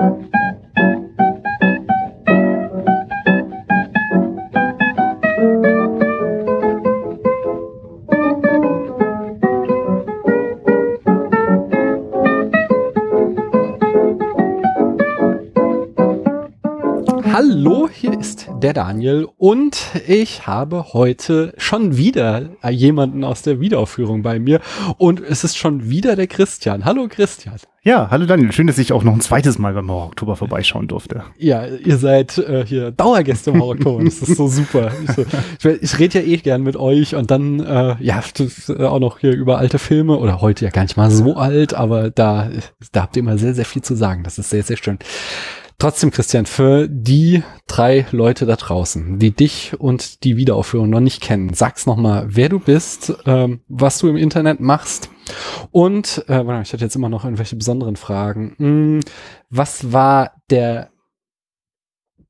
Hallo, der Daniel und ich habe heute schon wieder jemanden aus der Wiederaufführung bei mir und es ist schon wieder der Christian. Hallo Christian. Ja, hallo Daniel. Schön, dass ich auch noch ein zweites Mal beim Horror Oktober vorbeischauen durfte. Ja, ihr seid äh, hier Dauergäste im Horror Oktober. Das ist so super. Ich, so, ich, ich rede ja eh gern mit euch und dann äh, ja auch noch hier über alte Filme oder heute ja gar nicht mal so alt, aber da da habt ihr immer sehr sehr viel zu sagen. Das ist sehr sehr schön. Trotzdem, Christian, für die drei Leute da draußen, die dich und die Wiederaufführung noch nicht kennen, sag's nochmal, wer du bist, ähm, was du im Internet machst und, äh, warte, ich hatte jetzt immer noch irgendwelche besonderen Fragen. Hm, was war der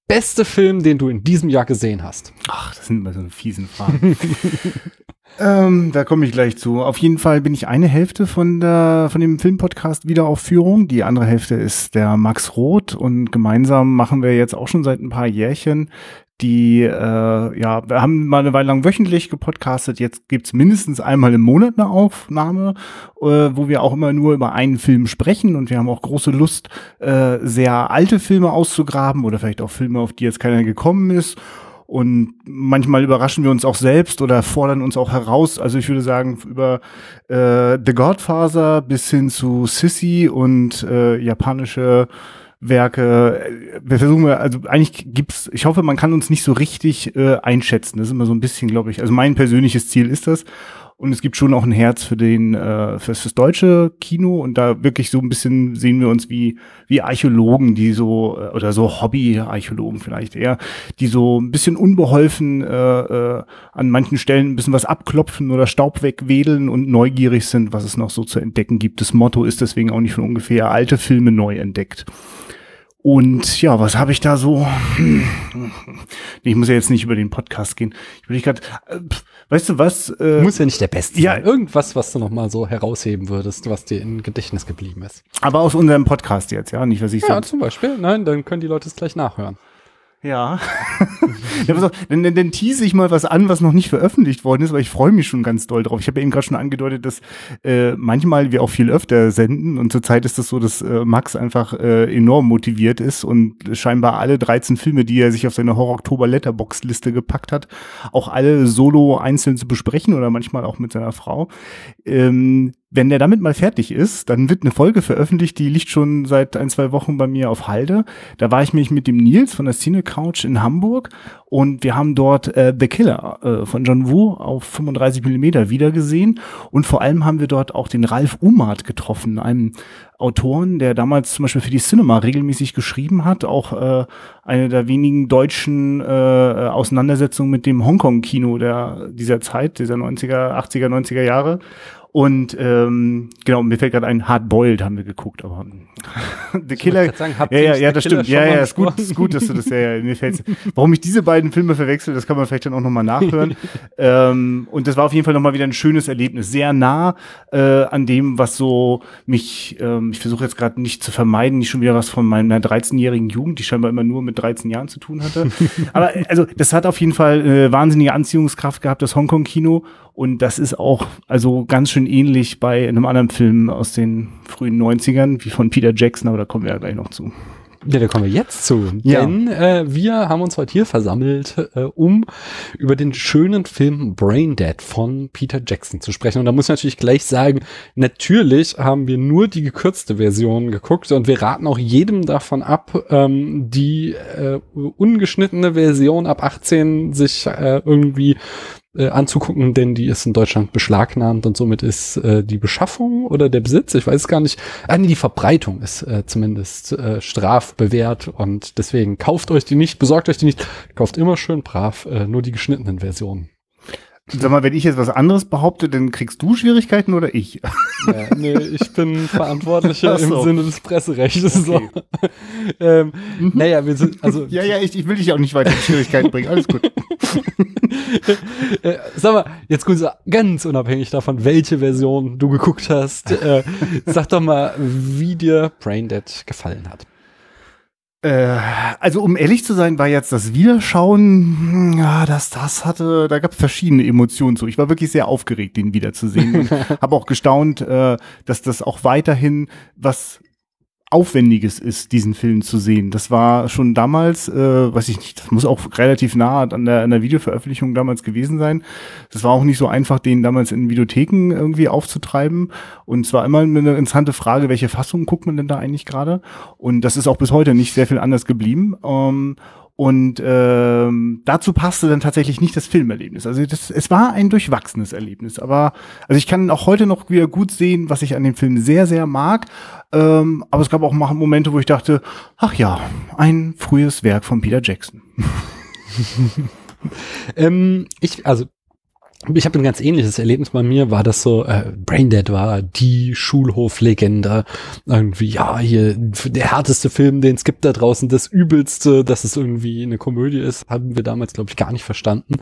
beste Film, den du in diesem Jahr gesehen hast? Ach, das sind immer so fiesen Fragen. ähm, da komme ich gleich zu. Auf jeden Fall bin ich eine Hälfte von der von dem Filmpodcast Wiederaufführung. Die andere Hälfte ist der Max Roth und gemeinsam machen wir jetzt auch schon seit ein paar Jährchen die äh, ja, wir haben mal eine Weile lang wöchentlich gepodcastet. Jetzt gibt's mindestens einmal im Monat eine Aufnahme, äh, wo wir auch immer nur über einen Film sprechen und wir haben auch große Lust, äh, sehr alte Filme auszugraben oder vielleicht auch Filme, auf die jetzt keiner gekommen ist. Und manchmal überraschen wir uns auch selbst oder fordern uns auch heraus. Also ich würde sagen, über äh, The Godfather bis hin zu Sissy und äh, japanische Werke. Wir versuchen, also eigentlich gibt's, ich hoffe, man kann uns nicht so richtig äh, einschätzen. Das ist immer so ein bisschen, glaube ich, also mein persönliches Ziel ist das. Und es gibt schon auch ein Herz für den, äh, fürs, fürs deutsche Kino und da wirklich so ein bisschen sehen wir uns wie, wie Archäologen, die so, äh, oder so Hobby-Archäologen vielleicht eher, die so ein bisschen unbeholfen äh, äh, an manchen Stellen ein bisschen was abklopfen oder Staub wegwedeln und neugierig sind, was es noch so zu entdecken gibt. Das Motto ist deswegen auch nicht von ungefähr alte Filme neu entdeckt. Und ja, was habe ich da so? Ich muss ja jetzt nicht über den Podcast gehen. Ich will gerade, äh, weißt du was? Äh, muss ja nicht der Beste ja, sein. Irgendwas, was du noch mal so herausheben würdest, was dir in Gedächtnis geblieben ist. Aber aus unserem Podcast jetzt, ja, nicht was ich Ja, sonst. zum Beispiel. Nein, dann können die Leute es gleich nachhören. Ja. dann, dann, dann tease ich mal was an, was noch nicht veröffentlicht worden ist, weil ich freue mich schon ganz doll drauf. Ich habe ja eben gerade schon angedeutet, dass äh, manchmal wir auch viel öfter senden und zurzeit ist es das so, dass äh, Max einfach äh, enorm motiviert ist und scheinbar alle 13 Filme, die er sich auf seine Horror-Oktober-Letterbox-Liste gepackt hat, auch alle solo einzeln zu besprechen oder manchmal auch mit seiner Frau. Ähm, wenn der damit mal fertig ist, dann wird eine Folge veröffentlicht, die liegt schon seit ein, zwei Wochen bei mir auf Halde. Da war ich mich mit dem Nils von der Cine Couch in Hamburg und wir haben dort äh, The Killer äh, von John Woo auf 35 Millimeter wiedergesehen und vor allem haben wir dort auch den Ralf Umart getroffen, einem Autoren, der damals zum Beispiel für die Cinema regelmäßig geschrieben hat, auch äh, eine der wenigen deutschen äh, Auseinandersetzungen mit dem Hongkong-Kino der dieser Zeit, dieser 90er, 80er, 90er Jahre. Und ähm, genau, mir fällt gerade ein, Hard Boiled haben wir geguckt, aber The Killer. Sagen, ja, ja, ja, das stimmt. Ja, ja, ist gut, ist gut, dass du das ja, ja mir fällt. Warum ich diese beiden Filme verwechsel, das kann man vielleicht dann auch nochmal nachhören. ähm, und das war auf jeden Fall nochmal wieder ein schönes Erlebnis. Sehr nah äh, an dem, was so mich, ähm, ich versuche jetzt gerade nicht zu vermeiden, nicht schon wieder was von meiner 13-jährigen Jugend, die scheinbar immer nur mit 13 Jahren zu tun hatte. aber also, das hat auf jeden Fall äh, wahnsinnige Anziehungskraft gehabt, das Hongkong-Kino. Und das ist auch also ganz schön ähnlich bei einem anderen Film aus den frühen 90ern, wie von Peter Jackson, aber da kommen wir ja gleich noch zu. Ja, da kommen wir jetzt zu. Ja. Denn äh, wir haben uns heute hier versammelt, äh, um über den schönen Film Brain Dead von Peter Jackson zu sprechen. Und da muss ich natürlich gleich sagen, natürlich haben wir nur die gekürzte Version geguckt und wir raten auch jedem davon ab, ähm, die äh, ungeschnittene Version ab 18 sich äh, irgendwie äh, anzugucken, denn die ist in Deutschland beschlagnahmt und somit ist äh, die Beschaffung oder der Besitz, ich weiß gar nicht, ah, nee, die Verbreitung ist äh, zumindest äh, strafbewehrt und deswegen kauft euch die nicht, besorgt euch die nicht, kauft immer schön brav äh, nur die geschnittenen Versionen. Sag mal, wenn ich jetzt was anderes behaupte, dann kriegst du Schwierigkeiten oder ich? Ja, nee, ich bin Verantwortlicher so. im Sinne des Presserechts. Okay. So. ähm, mhm. Naja, wir sind, also. Ja, ja, ich, ich will dich auch nicht weiter in Schwierigkeiten bringen. Alles gut. äh, sag mal, jetzt ganz unabhängig davon, welche Version du geguckt hast, äh, sag doch mal, wie dir Braindead gefallen hat. Äh, also um ehrlich zu sein, war jetzt das Wiederschauen, hm, ja, das, das hatte, da gab es verschiedene Emotionen zu. Ich war wirklich sehr aufgeregt, den wiederzusehen und habe auch gestaunt, äh, dass das auch weiterhin was Aufwendiges ist, diesen Film zu sehen. Das war schon damals, äh, weiß ich nicht, das muss auch relativ nah an der, an der Videoveröffentlichung damals gewesen sein. Das war auch nicht so einfach, den damals in Videotheken irgendwie aufzutreiben. Und zwar immer eine interessante Frage, welche Fassung guckt man denn da eigentlich gerade? Und das ist auch bis heute nicht sehr viel anders geblieben. Ähm, und ähm, dazu passte dann tatsächlich nicht das Filmerlebnis. Also das, es war ein durchwachsenes Erlebnis. Aber also ich kann auch heute noch wieder gut sehen, was ich an dem Film sehr, sehr mag. Ähm, aber es gab auch Momente, wo ich dachte, ach ja, ein frühes Werk von Peter Jackson. ähm, ich, also ich habe ein ganz ähnliches Erlebnis bei mir, war das so, äh, Braindead war die Schulhoflegende. Irgendwie, ja, hier der härteste Film, den es gibt da draußen, das übelste, dass es irgendwie eine Komödie ist, haben wir damals, glaube ich, gar nicht verstanden.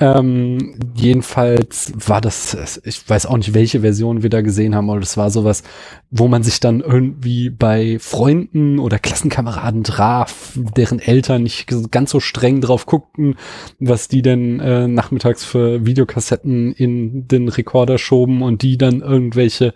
Ähm, jedenfalls war das, ich weiß auch nicht, welche Version wir da gesehen haben, aber das war sowas, wo man sich dann irgendwie bei Freunden oder Klassenkameraden traf, deren Eltern nicht ganz so streng drauf guckten, was die denn äh, nachmittags für Videokassetten in den Rekorder schoben und die dann irgendwelche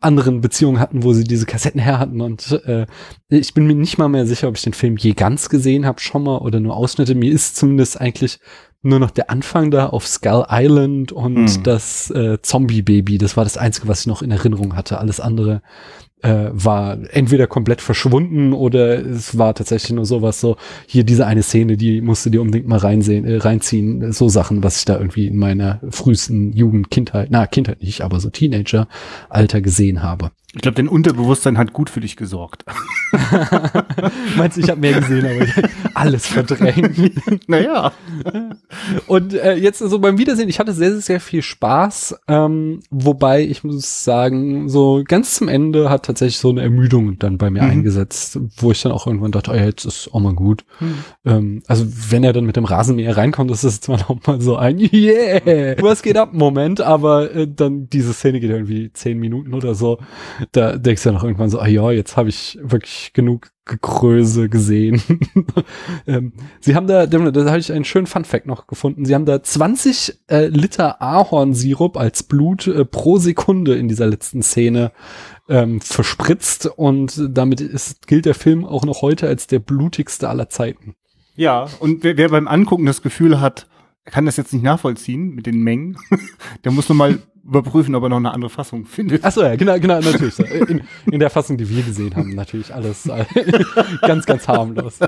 anderen Beziehungen hatten, wo sie diese Kassetten her hatten. Und äh, ich bin mir nicht mal mehr sicher, ob ich den Film je ganz gesehen habe, schon mal oder nur Ausschnitte. Mir ist zumindest eigentlich nur noch der Anfang da auf Skull Island und mhm. das äh, Zombie-Baby. Das war das Einzige, was ich noch in Erinnerung hatte. Alles andere äh, war entweder komplett verschwunden oder es war tatsächlich nur sowas so, hier diese eine Szene, die musste dir unbedingt mal reinsehen, äh, reinziehen. So Sachen, was ich da irgendwie in meiner frühesten Jugend, Kindheit, na, Kindheit nicht, aber so Teenager-Alter gesehen habe. Ich glaube, dein Unterbewusstsein hat gut für dich gesorgt. Meinst du, ich habe mehr gesehen, aber alles verdrängt. naja. Und äh, jetzt so beim Wiedersehen, ich hatte sehr, sehr, sehr viel Spaß. Ähm, wobei ich muss sagen, so ganz zum Ende hat tatsächlich so eine Ermüdung dann bei mir mhm. eingesetzt, wo ich dann auch irgendwann dachte, oh ja, jetzt ist auch mal gut. Mhm. Ähm, also wenn er dann mit dem Rasenmäher reinkommt, ist es zwar noch mal so ein Yeah, was geht ab Moment, aber äh, dann diese Szene geht irgendwie zehn Minuten oder so da denkst du ja noch irgendwann so, ah ja, jetzt habe ich wirklich genug Gekröse gesehen. ähm, sie haben da, da, da habe ich einen schönen Fun-Fact noch gefunden. Sie haben da 20 äh, Liter Ahornsirup als Blut äh, pro Sekunde in dieser letzten Szene ähm, verspritzt und damit ist, gilt der Film auch noch heute als der blutigste aller Zeiten. Ja, und wer, wer beim Angucken das Gefühl hat, kann das jetzt nicht nachvollziehen mit den Mengen, der muss nur mal überprüfen, ob er noch eine andere Fassung findet. Ach so, ja, genau, genau, natürlich. In, in der Fassung, die wir gesehen haben, natürlich alles äh, ganz, ganz harmlos.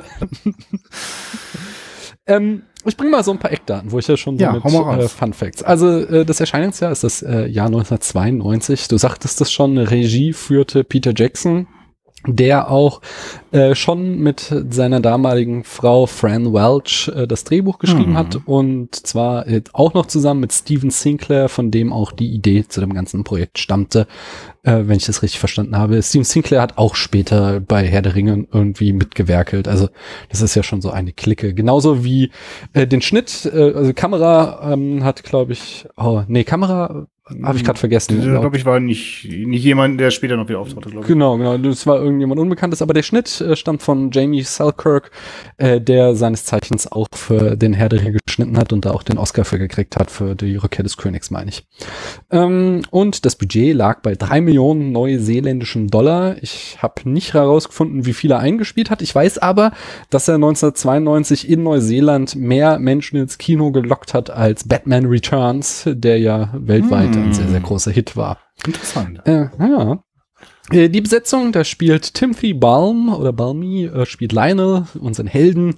ähm, ich bringe mal so ein paar Eckdaten, wo ich ja schon so ja, mit äh, Fun Facts. Also äh, das Erscheinungsjahr ist das äh, Jahr 1992. Du sagtest das schon, Regie führte Peter Jackson der auch äh, schon mit seiner damaligen Frau Fran Welch äh, das Drehbuch geschrieben mhm. hat und zwar äh, auch noch zusammen mit Steven Sinclair, von dem auch die Idee zu dem ganzen Projekt stammte, äh, wenn ich das richtig verstanden habe. Steven Sinclair hat auch später bei Herr der Ringe irgendwie mitgewerkelt, also das ist ja schon so eine Clique. Genauso wie äh, den Schnitt, äh, also Kamera ähm, hat, glaube ich, oh nee, Kamera habe ich gerade vergessen. Ich glaube, ich war nicht, nicht jemand, der später noch wieder auftauchte, glaube ich. Genau, genau. Das war irgendjemand Unbekanntes, aber der Schnitt äh, stammt von Jamie Selkirk, äh, der seines Zeichens auch für den Herr der Ringe geschnitten hat und da auch den Oscar für gekriegt hat für die Rückkehr des Königs, meine ich. Ähm, und das Budget lag bei drei Millionen neuseeländischen Dollar. Ich habe nicht herausgefunden, wie viel er eingespielt hat. Ich weiß aber, dass er 1992 in Neuseeland mehr Menschen ins Kino gelockt hat als Batman Returns, der ja weltweit hm. Ein sehr, sehr großer Hit war. Interessant. Äh, ja. Äh, die Besetzung, da spielt Timothy Balm oder Balmy, äh, spielt Lionel, unseren Helden.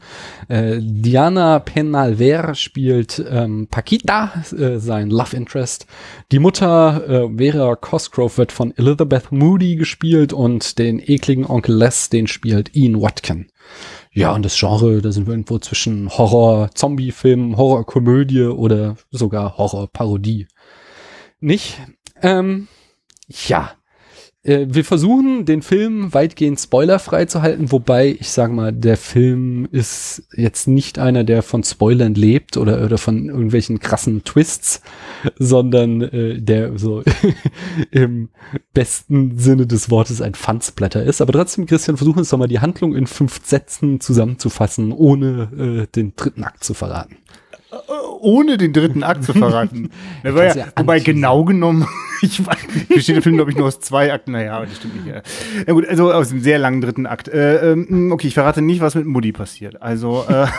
Äh, Diana Penalver spielt ähm, Paquita, äh, sein Love Interest. Die Mutter äh, Vera Cosgrove wird von Elizabeth Moody gespielt und den ekligen Onkel Les, den spielt Ian Watkin. Ja, und das Genre, da sind wir irgendwo zwischen Horror-Zombie-Film, Horror-Komödie oder sogar Horror-Parodie. Nicht? Ähm, ja, äh, wir versuchen, den Film weitgehend spoilerfrei zu halten, wobei ich sage mal, der Film ist jetzt nicht einer, der von Spoilern lebt oder, oder von irgendwelchen krassen Twists, sondern äh, der so im besten Sinne des Wortes ein Fansblätter ist. Aber trotzdem, Christian, versuchen uns doch mal die Handlung in fünf Sätzen zusammenzufassen, ohne äh, den dritten Akt zu verraten ohne den dritten Akt zu verraten. ja, ja wobei genau genommen, ich weiß, besteht der Film, glaube ich, nur aus zwei Akten. Naja, das stimmt nicht. Ja. ja gut, also aus einem sehr langen dritten Akt. Äh, ähm, okay, ich verrate nicht, was mit Mutti passiert. Also äh,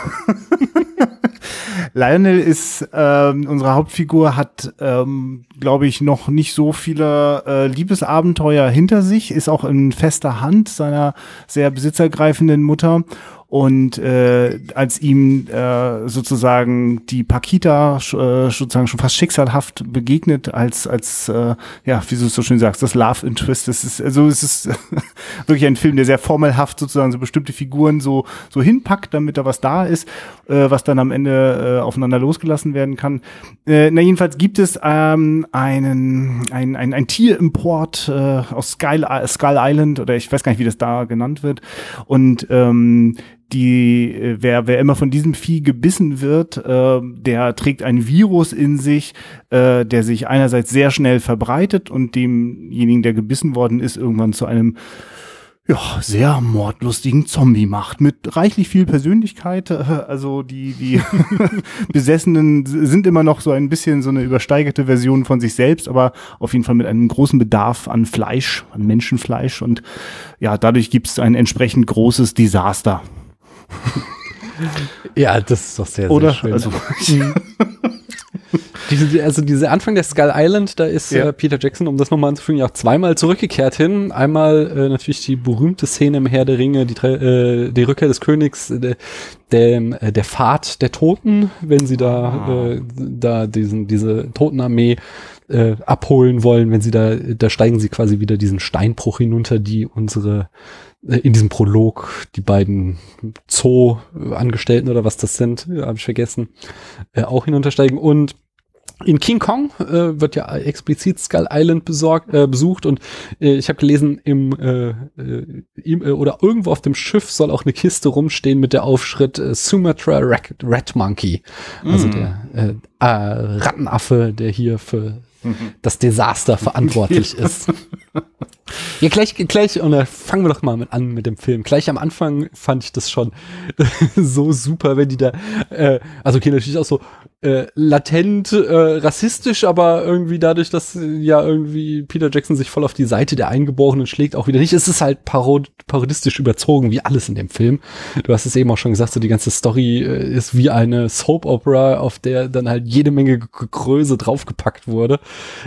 Lionel ist ähm, unsere Hauptfigur, hat, ähm, glaube ich, noch nicht so viele äh, Liebesabenteuer hinter sich, ist auch in fester Hand seiner sehr besitzergreifenden Mutter und äh, als ihm äh, sozusagen die Pakita äh, sozusagen schon fast schicksalhaft begegnet, als, als äh, ja, wie du es so schön sagst, das Love Interest, das ist, also es ist wirklich ein Film, der sehr formelhaft sozusagen so bestimmte Figuren so, so hinpackt, damit da was da ist, äh, was dann am Ende äh, aufeinander losgelassen werden kann. Äh, na, jedenfalls gibt es ähm, einen, ein, ein, ein Tierimport äh, aus Skull, Skull Island oder ich weiß gar nicht, wie das da genannt wird. Und ähm, die, äh, wer, wer immer von diesem Vieh gebissen wird, äh, der trägt ein Virus in sich, äh, der sich einerseits sehr schnell verbreitet und demjenigen, der gebissen worden ist, irgendwann zu einem ja, sehr mordlustigen Zombie macht, mit reichlich viel Persönlichkeit. Also die, die Besessenen sind immer noch so ein bisschen so eine übersteigerte Version von sich selbst, aber auf jeden Fall mit einem großen Bedarf an Fleisch, an Menschenfleisch. Und ja, dadurch gibt es ein entsprechend großes Desaster. ja, das ist doch sehr, Oder? sehr schön. Also, diese, also diese Anfang der Skull Island, da ist ja. äh, Peter Jackson, um das nochmal anzufügen, ja auch zweimal zurückgekehrt hin. Einmal äh, natürlich die berühmte Szene im Herr der Ringe, die, äh, die Rückkehr des Königs, äh, der, äh, der Pfad der Toten, wenn sie da, ah. äh, da diesen, diese Totenarmee äh, abholen wollen, wenn sie da, da steigen sie quasi wieder diesen Steinbruch hinunter, die unsere in diesem Prolog die beiden Zoo-Angestellten oder was das sind, habe ich vergessen, äh, auch hinuntersteigen. Und in King Kong äh, wird ja explizit Skull Island besorgt, äh, besucht und äh, ich habe gelesen, im, äh, äh, im äh, oder irgendwo auf dem Schiff soll auch eine Kiste rumstehen mit der Aufschritt äh, Sumatra Rat, Rat Monkey, also mm. der äh, äh, Rattenaffe, der hier für mhm. das Desaster verantwortlich ist. Ja, gleich, gleich, und da fangen wir doch mal mit an mit dem Film. Gleich am Anfang fand ich das schon so super, wenn die da, äh, also okay, natürlich auch so äh, latent äh, rassistisch, aber irgendwie dadurch, dass ja irgendwie Peter Jackson sich voll auf die Seite der Eingeborenen schlägt, auch wieder nicht. Es ist halt parod parodistisch überzogen, wie alles in dem Film. Du hast es eben auch schon gesagt, so die ganze Story äh, ist wie eine Soap Opera, auf der dann halt jede Menge Größe draufgepackt wurde.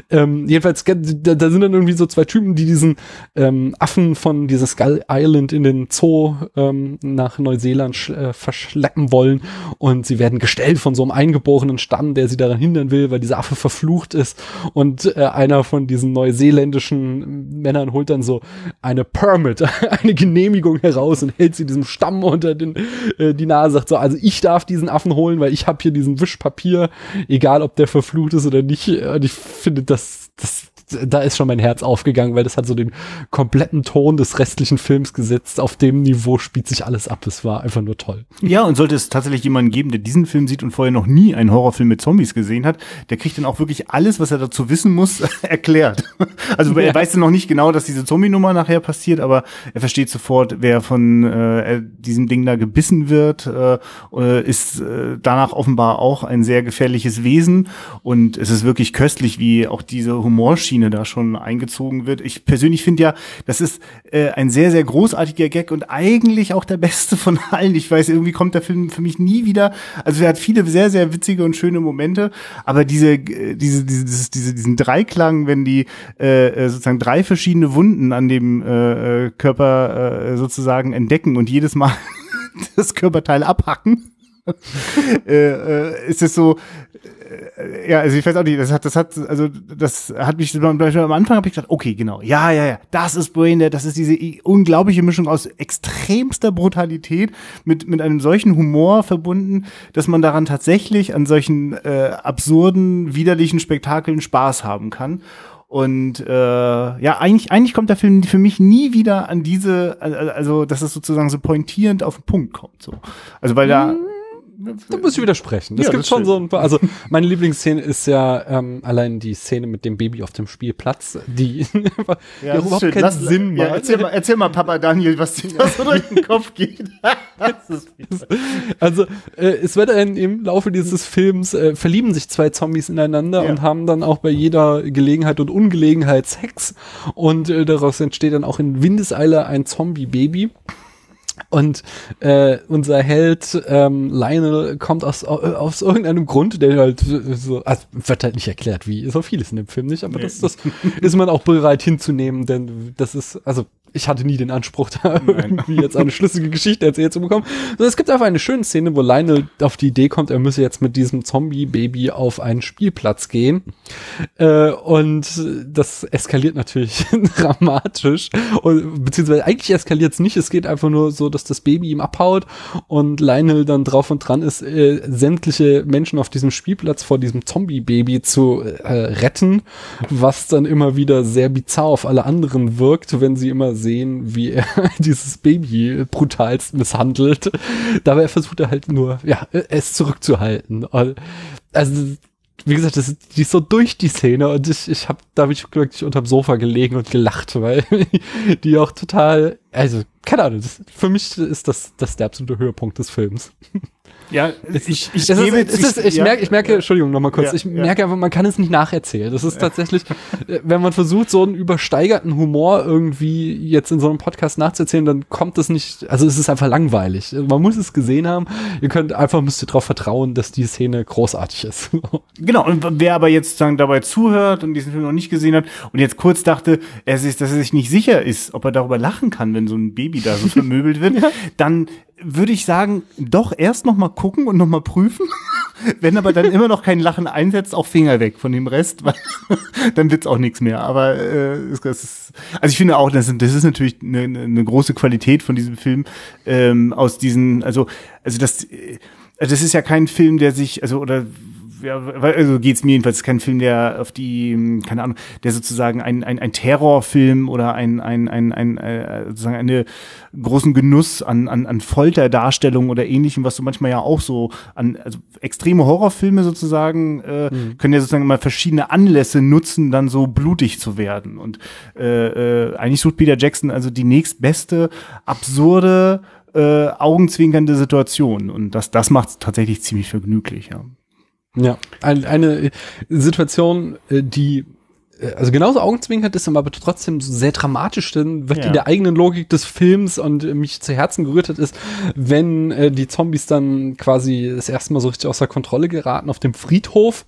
Ähm, jedenfalls, da, da sind dann irgendwie so zwei Typen, die diesen ähm, Affen von dieser Skull Island in den Zoo ähm, nach Neuseeland äh, verschleppen wollen und sie werden gestellt von so einem eingeborenen Stamm, der sie daran hindern will, weil dieser Affe verflucht ist und äh, einer von diesen neuseeländischen Männern holt dann so eine Permit, eine Genehmigung heraus und hält sie diesem Stamm unter den, äh, die Nase, sagt so, also ich darf diesen Affen holen, weil ich habe hier diesen Wischpapier, egal ob der verflucht ist oder nicht. Und ich finde, das, das da ist schon mein Herz aufgegangen, weil das hat so den kompletten Ton des restlichen Films gesetzt. Auf dem Niveau spielt sich alles ab. Es war einfach nur toll. Ja, und sollte es tatsächlich jemanden geben, der diesen Film sieht und vorher noch nie einen Horrorfilm mit Zombies gesehen hat, der kriegt dann auch wirklich alles, was er dazu wissen muss, erklärt. Also er weiß dann noch nicht genau, dass diese Zombie-Nummer nachher passiert, aber er versteht sofort, wer von äh, diesem Ding da gebissen wird, äh, ist äh, danach offenbar auch ein sehr gefährliches Wesen. Und es ist wirklich köstlich, wie auch diese Humorschiene Schiene da schon eingezogen wird. Ich persönlich finde ja, das ist äh, ein sehr, sehr großartiger Gag und eigentlich auch der beste von allen. Ich weiß, irgendwie kommt der Film für mich nie wieder. Also er hat viele sehr, sehr witzige und schöne Momente, aber diese, äh, diese, diese, diese diesen Dreiklang, wenn die äh, äh, sozusagen drei verschiedene Wunden an dem äh, äh Körper äh, sozusagen entdecken und jedes Mal das Körperteil abhacken. Äh, äh, ist es so, äh, ja, also ich weiß auch nicht, das hat, das hat, also das hat mich am Anfang habe ich gedacht, okay, genau, ja, ja, ja, das ist Braindead, das ist diese unglaubliche Mischung aus extremster Brutalität mit mit einem solchen Humor verbunden, dass man daran tatsächlich an solchen äh, absurden, widerlichen Spektakeln Spaß haben kann. Und äh, ja, eigentlich, eigentlich kommt der Film für mich nie wieder an diese, also dass es sozusagen so pointierend auf den Punkt kommt. So. Also weil da. Mhm da muss ich widersprechen. Es ja, gibt schon so ein paar, also meine Lieblingsszene ist ja ähm, allein die Szene mit dem Baby auf dem Spielplatz, die ja, überhaupt keinen Lass, Sinn ja, macht. Erzähl mal, erzähl mal, Papa Daniel, was dir da so durch den Kopf geht. also äh, es wird ein, im Laufe dieses Films äh, verlieben sich zwei Zombies ineinander ja. und haben dann auch bei jeder Gelegenheit und Ungelegenheit Sex und äh, daraus entsteht dann auch in Windeseile ein Zombie-Baby. Und äh, unser Held ähm, Lionel kommt aus, aus irgendeinem Grund, der halt so, also wird halt nicht erklärt, wie so vieles in dem Film nicht, aber nee. das, das ist man auch bereit hinzunehmen, denn das ist, also ich hatte nie den Anspruch, da irgendwie jetzt eine schlüssige Geschichte erzählt zu bekommen. Also es gibt einfach eine schöne Szene, wo Lionel auf die Idee kommt, er müsse jetzt mit diesem Zombie-Baby auf einen Spielplatz gehen. Äh, und das eskaliert natürlich dramatisch. Und, beziehungsweise eigentlich eskaliert es nicht. Es geht einfach nur so, dass das Baby ihm abhaut und Lionel dann drauf und dran ist, äh, sämtliche Menschen auf diesem Spielplatz vor diesem Zombie-Baby zu äh, retten, was dann immer wieder sehr bizarr auf alle anderen wirkt, wenn sie immer sehen, wie er dieses Baby brutalst misshandelt. Dabei versucht er halt nur, ja, es zurückzuhalten. Also, wie gesagt, das, die ist so durch die Szene und ich, ich habe da hab ich wirklich unterm Sofa gelegen und gelacht, weil die auch total, also, keine Ahnung, das, für mich ist das, das der absolute Höhepunkt des Films. Ja, ich, ich, gebe ist, ist, ich, ja, merke, ich merke, ja, Entschuldigung, nochmal kurz, ja, ich merke einfach, man kann es nicht nacherzählen. Das ist tatsächlich, äh, wenn man versucht, so einen übersteigerten Humor irgendwie jetzt in so einem Podcast nachzuerzählen, dann kommt das nicht, also es ist einfach langweilig. Man muss es gesehen haben. Ihr könnt einfach, müsst ihr darauf vertrauen, dass die Szene großartig ist. genau, und wer aber jetzt sagen, dabei zuhört und diesen Film noch nicht gesehen hat und jetzt kurz dachte, er ist, dass er sich nicht sicher ist, ob er darüber lachen kann, wenn so ein Baby da so vermöbelt wird, dann würde ich sagen, doch erst noch mal gucken und noch mal prüfen. Wenn aber dann immer noch kein Lachen einsetzt, auch Finger weg von dem Rest, weil dann wird's auch nichts mehr. Aber äh, ist, also ich finde auch, das, das ist natürlich eine, eine große Qualität von diesem Film ähm, aus diesen, also also das, also das ist ja kein Film, der sich, also oder ja, also geht's mir jedenfalls, kein Film, der auf die, keine Ahnung, der sozusagen ein, ein, ein Terrorfilm oder ein, ein, ein, ein äh, sozusagen eine großen Genuss an, an, an Folterdarstellungen oder ähnlichem, was du manchmal ja auch so an, also extreme Horrorfilme sozusagen, äh, mhm. können ja sozusagen mal verschiedene Anlässe nutzen, dann so blutig zu werden. Und äh, äh, eigentlich sucht Peter Jackson also die nächstbeste, absurde, äh, augenzwinkernde Situation. Und das, das macht es tatsächlich ziemlich vergnüglich, ja. Ja, ein, eine Situation, äh, die also genauso augenzwinkert ist, aber trotzdem sehr dramatisch, denn wird ja. in der eigenen Logik des Films und mich zu Herzen gerührt hat, ist, wenn äh, die Zombies dann quasi das erste Mal so richtig außer Kontrolle geraten auf dem Friedhof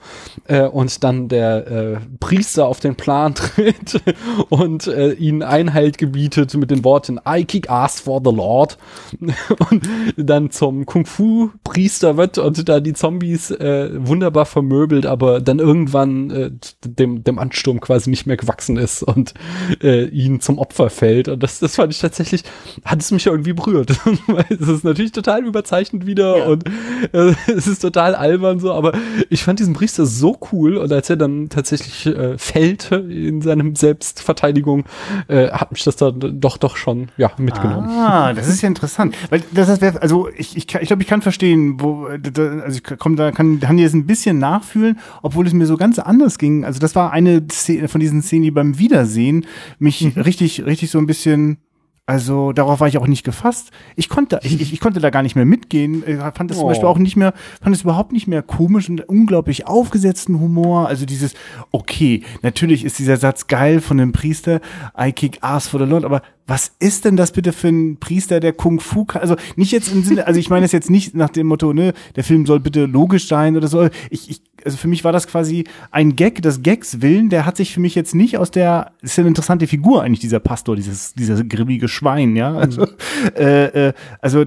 äh, und dann der äh, Priester auf den Plan tritt und äh, ihnen Einhalt gebietet mit den Worten I kick ass for the Lord und dann zum Kung-Fu-Priester wird und da die Zombies äh, wunderbar vermöbelt, aber dann irgendwann äh, dem, dem Ansturm quasi nicht mehr gewachsen ist und äh, ihn zum Opfer fällt. Und das, das fand ich tatsächlich, hat es mich ja irgendwie berührt. es ist natürlich total überzeichnet wieder ja. und äh, es ist total albern so, aber ich fand diesen Priester so cool und als er dann tatsächlich äh, fällt in seinem Selbstverteidigung, äh, hat mich das dann doch doch schon ja mitgenommen. Ah, das ist ja interessant, weil das heißt, also ich ich, ich glaube, ich kann verstehen, wo also ich komm da kann kann jetzt ein bisschen nachfühlen, obwohl es mir so ganz anders ging. Also das war eine Szene von diesen Szenen, die beim Wiedersehen mich mhm. richtig, richtig so ein bisschen also darauf war ich auch nicht gefasst. Ich konnte, ich, ich, ich konnte da gar nicht mehr mitgehen. Ich fand es oh. zum Beispiel auch nicht mehr, fand es überhaupt nicht mehr komisch und unglaublich aufgesetzten Humor. Also dieses, okay, natürlich ist dieser Satz geil von dem Priester, I kick ass for the Lord, aber was ist denn das bitte für ein Priester, der Kung Fu kann? Also nicht jetzt im Sinne, also ich meine es jetzt nicht nach dem Motto, ne, der Film soll bitte logisch sein oder so. Ich, ich, also für mich war das quasi ein Gag des Gags willen. Der hat sich für mich jetzt nicht aus der, ist ja eine interessante Figur eigentlich, dieser Pastor, dieses, dieser grimmige Schwein, ja. Also, mhm. äh, äh, also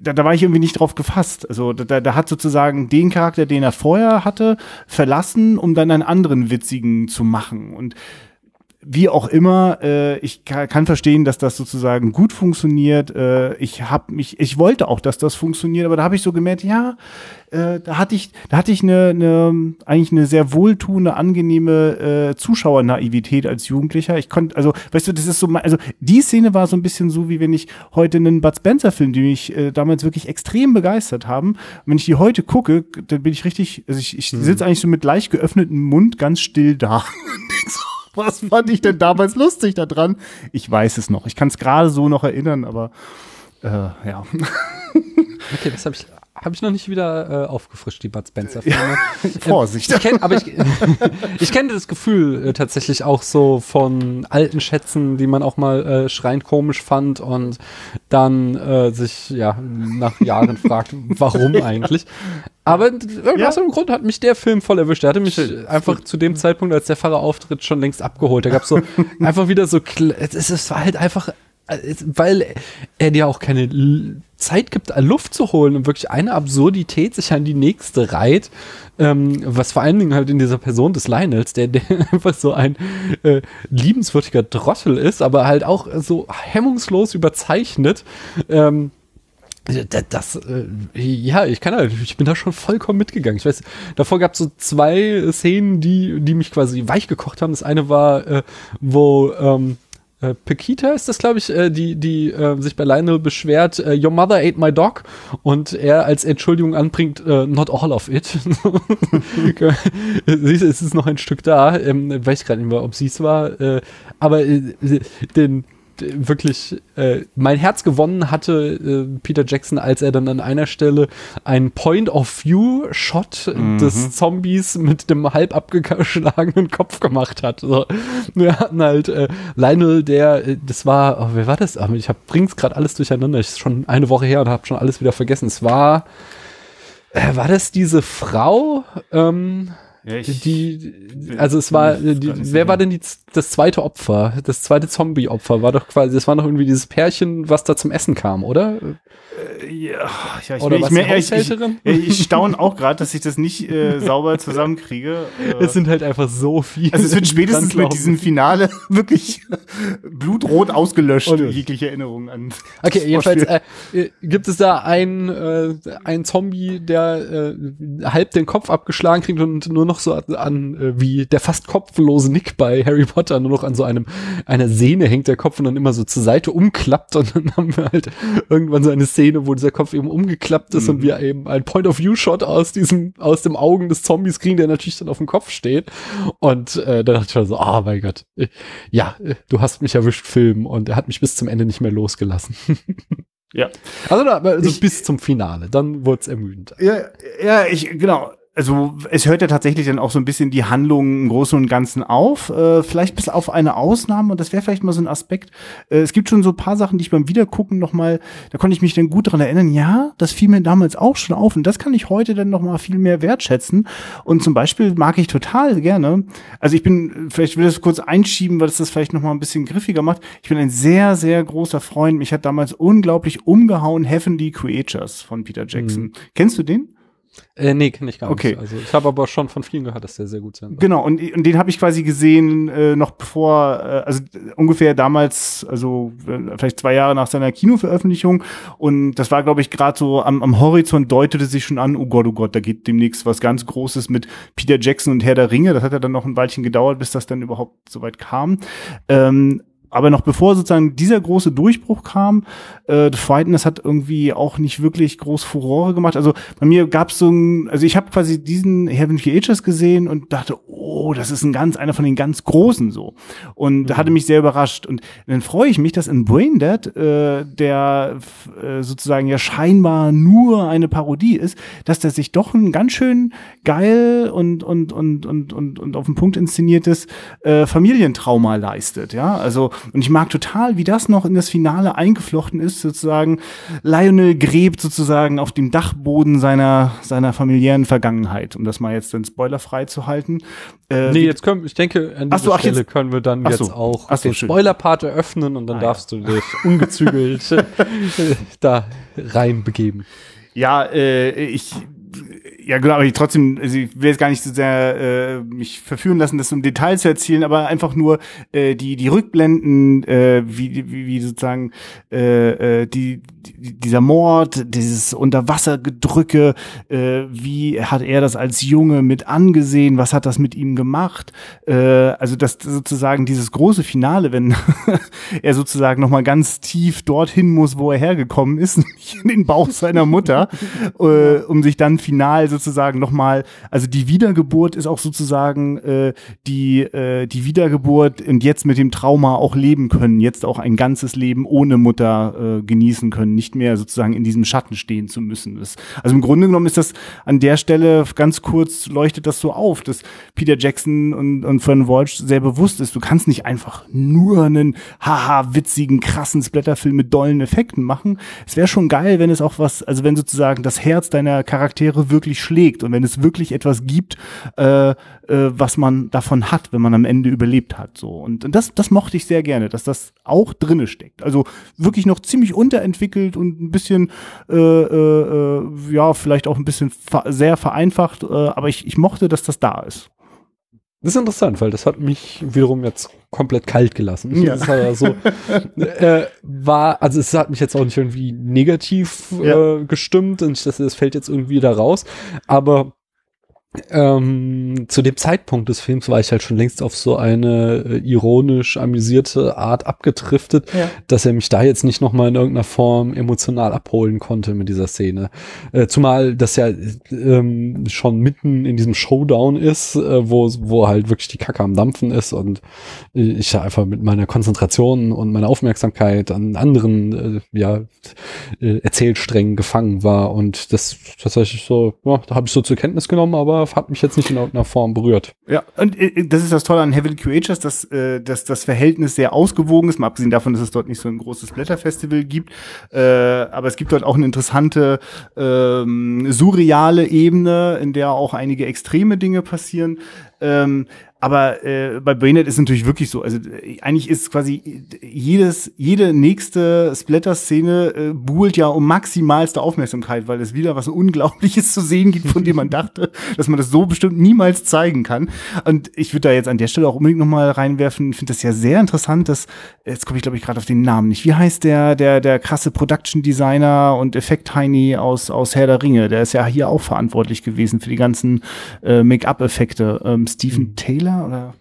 da, da war ich irgendwie nicht drauf gefasst. Also da, da hat sozusagen den Charakter, den er vorher hatte, verlassen, um dann einen anderen witzigen zu machen. Und wie auch immer, äh, ich kann, verstehen, dass das sozusagen gut funktioniert. Äh, ich habe mich, ich wollte auch, dass das funktioniert, aber da habe ich so gemerkt, ja, äh, da hatte ich, da hatte ich eine, eine eigentlich eine sehr wohltuende, angenehme äh, Zuschauernaivität als Jugendlicher. Ich konnte, also, weißt du, das ist so, also die Szene war so ein bisschen so, wie wenn ich heute einen Bud Spencer-Film, den mich äh, damals wirklich extrem begeistert haben, wenn ich die heute gucke, dann bin ich richtig, also ich, ich hm. sitze eigentlich so mit leicht geöffnetem Mund ganz still da. Was fand ich denn damals lustig daran? Ich weiß es noch. Ich kann es gerade so noch erinnern, aber äh, ja. Okay, das habe ich habe ich noch nicht wieder äh, aufgefrischt, die Bud Spencer-Filme. Vorsicht. Ähm, ich kenn, aber ich, ich kenne das Gefühl äh, tatsächlich auch so von alten Schätzen, die man auch mal äh, schreiend komisch fand und dann äh, sich ja nach Jahren fragt, warum eigentlich. Aber ja. im Grund hat mich der Film voll erwischt. Der hatte mich einfach zu dem Zeitpunkt, als der Pfarrer auftritt, schon längst abgeholt. Da gab so einfach wieder so, es, es war halt einfach weil er dir auch keine Zeit gibt, Luft zu holen und wirklich eine Absurdität sich an die nächste reiht, ähm, was vor allen Dingen halt in dieser Person des Lionels, der, der einfach so ein äh, liebenswürdiger Drostel ist, aber halt auch so hemmungslos überzeichnet. Ähm, das, das äh, ja, ich kann halt, ich bin da schon vollkommen mitgegangen. Ich weiß, davor gab es so zwei Szenen, die, die mich quasi weich gekocht haben. Das eine war, äh, wo ähm, äh, Pekita ist das, glaube ich, äh, die, die äh, sich bei Lionel beschwert, äh, Your mother ate my dog und er als Entschuldigung anbringt, äh, not all of it. Siehst du, es ist noch ein Stück da, ähm, weiß gerade nicht mehr, ob sie es war, äh, aber den, wirklich äh, mein Herz gewonnen hatte äh, Peter Jackson, als er dann an einer Stelle einen Point-of-View-Shot mhm. des Zombies mit dem halb abgeschlagenen Kopf gemacht hat. So, wir hatten halt äh, Lionel, der, äh, das war, oh, wer war das? Ich hab, bring's gerade alles durcheinander. Ich ist schon eine Woche her und habe schon alles wieder vergessen. Es war, äh, war das diese Frau? Ähm, ich, die, also es war, die, wer war denn die, das zweite Opfer? Das zweite Zombie-Opfer war doch quasi, das war noch irgendwie dieses Pärchen, was da zum Essen kam, oder? Äh, ja, ja, ich, Oder ich, mehr, ich, ich, ich staune auch gerade, dass ich das nicht äh, sauber zusammenkriege. Äh, es sind halt einfach so viele. Also es wird spätestens mit diesem Finale wirklich blutrot ausgelöscht, Und, jegliche Erinnerung an. Okay, jedenfalls äh, äh, gibt es da einen, äh, einen Zombie, der äh, halb den Kopf abgeschlagen kriegt und nur noch so an, äh, wie der fast kopflose Nick bei Harry Potter, nur noch an so einem einer Sehne hängt der Kopf und dann immer so zur Seite umklappt und dann haben wir halt irgendwann so eine Szene, wo dieser Kopf eben umgeklappt ist mhm. und wir eben ein Point-of-View-Shot aus diesem, aus dem Augen des Zombies kriegen, der natürlich dann auf dem Kopf steht. Und äh, da dachte ich schon so, ah oh mein Gott, äh, ja, äh, du hast mich erwischt, Film. Und er hat mich bis zum Ende nicht mehr losgelassen. ja. Also, da, also ich, bis zum Finale, dann wurde es ermüdend. Ja, ja, ich, genau also es hört ja tatsächlich dann auch so ein bisschen die Handlung im Großen und Ganzen auf. Äh, vielleicht bis auf eine Ausnahme, und das wäre vielleicht mal so ein Aspekt. Äh, es gibt schon so ein paar Sachen, die ich beim Wiedergucken nochmal, da konnte ich mich dann gut dran erinnern, ja, das fiel mir damals auch schon auf und das kann ich heute dann nochmal viel mehr wertschätzen. Und zum Beispiel mag ich total gerne, also ich bin, vielleicht will ich das kurz einschieben, weil das das vielleicht nochmal ein bisschen griffiger macht. Ich bin ein sehr, sehr großer Freund. Mich hat damals unglaublich umgehauen Heavenly Creatures von Peter Jackson. Mhm. Kennst du den? Äh, nee, kenne ich gar okay. nicht. Also ich habe aber schon von vielen gehört, dass der sehr gut sein soll. Genau, und, und den habe ich quasi gesehen, äh, noch bevor, äh, also ungefähr damals, also äh, vielleicht zwei Jahre nach seiner Kinoveröffentlichung. Und das war, glaube ich, gerade so am, am Horizont deutete sich schon an, oh Gott, oh Gott, da geht demnächst was ganz Großes mit Peter Jackson und Herr der Ringe. Das hat ja dann noch ein Weilchen gedauert, bis das dann überhaupt so weit kam. Ähm, aber noch bevor sozusagen dieser große Durchbruch kam, äh, The Frighteners hat irgendwie auch nicht wirklich groß Furore gemacht. Also bei mir gab es so ein, also ich habe quasi diesen Heavenly Ages gesehen und dachte, oh, das ist ein ganz, einer von den ganz großen so. Und mhm. hatte mich sehr überrascht. Und dann freue ich mich, dass in Braindead, äh, der äh, sozusagen ja scheinbar nur eine Parodie ist, dass der sich doch ein ganz schön geil und, und, und, und, und, und auf den Punkt inszeniertes äh, Familientrauma leistet. Ja, also und ich mag total, wie das noch in das Finale eingeflochten ist, sozusagen. Lionel gräbt sozusagen auf dem Dachboden seiner, seiner familiären Vergangenheit, um das mal jetzt dann spoilerfrei zu halten. Äh, nee, jetzt können, ich denke, an dieser so, Stelle jetzt, können wir dann jetzt so, auch so, den Spoiler-Part eröffnen und dann ah, darfst ja. du dich ungezügelt da reinbegeben. Ja, äh, ich ja, genau, aber ich trotzdem, also ich will jetzt gar nicht so sehr äh, mich verführen lassen, das im Detail zu erzählen, aber einfach nur äh, die die Rückblenden, äh, wie, wie, wie sozusagen äh, äh, die, die dieser Mord, dieses Unterwassergedrücke, äh, wie hat er das als Junge mit angesehen, was hat das mit ihm gemacht? Äh, also das sozusagen dieses große Finale, wenn er sozusagen noch mal ganz tief dorthin muss, wo er hergekommen ist, in den Bauch seiner Mutter, äh, um sich dann final sozusagen nochmal, also die Wiedergeburt ist auch sozusagen äh, die, äh, die Wiedergeburt und jetzt mit dem Trauma auch leben können, jetzt auch ein ganzes Leben ohne Mutter äh, genießen können, nicht mehr sozusagen in diesem Schatten stehen zu müssen. Das, also im Grunde genommen ist das an der Stelle ganz kurz leuchtet das so auf, dass Peter Jackson und, und Fern Walsh sehr bewusst ist, du kannst nicht einfach nur einen haha witzigen, krassen Splatterfilm mit dollen Effekten machen. Es wäre schon geil, wenn es auch was, also wenn sozusagen das Herz deiner Charaktere wirklich schlägt und wenn es wirklich etwas gibt, äh, äh, was man davon hat, wenn man am Ende überlebt hat. So und, und das, das mochte ich sehr gerne, dass das auch drinne steckt. Also wirklich noch ziemlich unterentwickelt und ein bisschen, äh, äh, äh ja, vielleicht auch ein bisschen sehr vereinfacht, äh, aber ich, ich mochte, dass das da ist. Das ist interessant, weil das hat mich wiederum jetzt komplett kalt gelassen. Ja. Das war, so, äh, war, also es hat mich jetzt auch nicht irgendwie negativ ja. äh, gestimmt und das, das fällt jetzt irgendwie da raus. Aber ähm, zu dem Zeitpunkt des Films war ich halt schon längst auf so eine äh, ironisch amüsierte Art abgetriftet, ja. dass er mich da jetzt nicht nochmal in irgendeiner Form emotional abholen konnte mit dieser Szene. Äh, zumal das ja ähm, schon mitten in diesem Showdown ist, äh, wo, wo halt wirklich die Kacke am Dampfen ist und ich ja einfach mit meiner Konzentration und meiner Aufmerksamkeit an anderen äh, ja, äh, Erzählsträngen gefangen war und das tatsächlich so, ja, da habe ich so zur Kenntnis genommen, aber hat mich jetzt nicht in irgendeiner Form berührt. Ja, und äh, das ist das Tolle an Heavily QHs, dass, äh, dass das Verhältnis sehr ausgewogen ist, mal abgesehen davon, dass es dort nicht so ein großes Blätterfestival gibt. Äh, aber es gibt dort auch eine interessante ähm, surreale Ebene, in der auch einige extreme Dinge passieren. Ähm, aber äh, bei Braindead ist es natürlich wirklich so. Also äh, eigentlich ist quasi jedes, jede nächste Splatter-Szene äh, buhlt ja um maximalste Aufmerksamkeit, weil es wieder was Unglaubliches zu sehen gibt, von dem man dachte, dass man das so bestimmt niemals zeigen kann. Und ich würde da jetzt an der Stelle auch unbedingt nochmal reinwerfen, ich finde das ja sehr interessant, dass, jetzt komme ich glaube ich gerade auf den Namen nicht, wie heißt der, der, der krasse Production-Designer und Effekt-Heini aus, aus Herr der Ringe? Der ist ja hier auch verantwortlich gewesen für die ganzen äh, Make-up-Effekte. Ähm, Stephen mhm. Taylor oder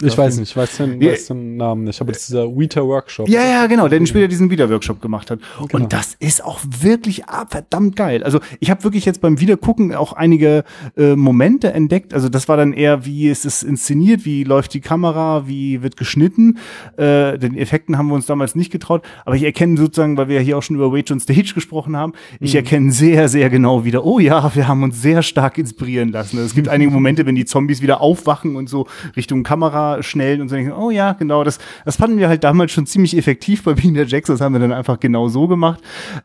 ich weiß nicht, ich weiß den, ja. weiß den Namen nicht, aber das ist dieser Weta Workshop. Ja, ja, genau, der den später diesen Weta Workshop gemacht hat. Genau. Und das ist auch wirklich ah, verdammt geil. Also ich habe wirklich jetzt beim Wiedergucken auch einige äh, Momente entdeckt. Also das war dann eher, wie ist es inszeniert, wie läuft die Kamera, wie wird geschnitten. Äh, den Effekten haben wir uns damals nicht getraut. Aber ich erkenne sozusagen, weil wir ja hier auch schon über Wage on Stage gesprochen haben, ich mhm. erkenne sehr, sehr genau wieder, oh ja, wir haben uns sehr stark inspirieren lassen. Es gibt einige Momente, wenn die Zombies wieder aufwachen und so Richtung Kamera Kamera schnell und so denken, oh ja, genau, das, das fanden wir halt damals schon ziemlich effektiv bei the Jacks, das haben wir dann einfach genau so gemacht.